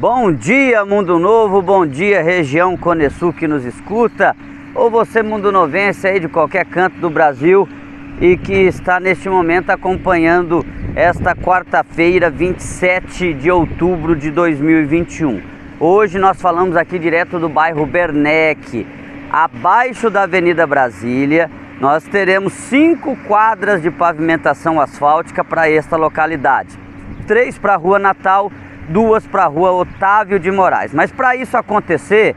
Bom dia, Mundo Novo, bom dia, região Cone Sul que nos escuta, ou você, Mundo Novense, aí de qualquer canto do Brasil e que está neste momento acompanhando esta quarta-feira, 27 de outubro de 2021. Hoje nós falamos aqui direto do bairro Bernec, abaixo da Avenida Brasília. Nós teremos cinco quadras de pavimentação asfáltica para esta localidade. Três para a Rua Natal duas para a rua Otávio de Moraes. Mas para isso acontecer,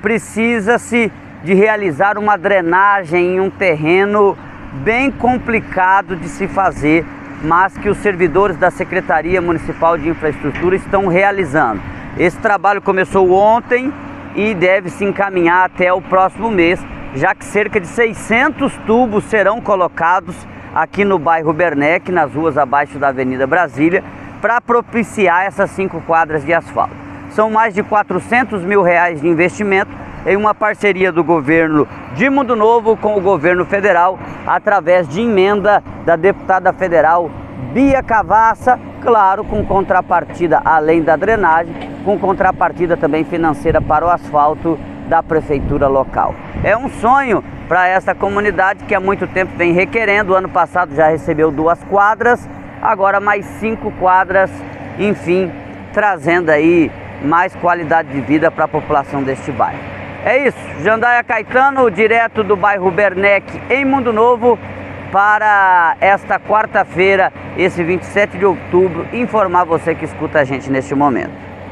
precisa-se de realizar uma drenagem em um terreno bem complicado de se fazer, mas que os servidores da Secretaria Municipal de Infraestrutura estão realizando. Esse trabalho começou ontem e deve se encaminhar até o próximo mês, já que cerca de 600 tubos serão colocados aqui no bairro Bernec, nas ruas abaixo da Avenida Brasília, para propiciar essas cinco quadras de asfalto. São mais de 400 mil reais de investimento em uma parceria do governo de Mundo Novo com o governo federal, através de emenda da deputada federal Bia Cavassa, claro, com contrapartida além da drenagem, com contrapartida também financeira para o asfalto da prefeitura local. É um sonho para essa comunidade que há muito tempo vem requerendo. O ano passado já recebeu duas quadras agora mais cinco quadras, enfim, trazendo aí mais qualidade de vida para a população deste bairro. É isso, Jandaia Caetano, direto do bairro Bernec, em Mundo Novo, para esta quarta-feira, esse 27 de outubro, informar você que escuta a gente neste momento.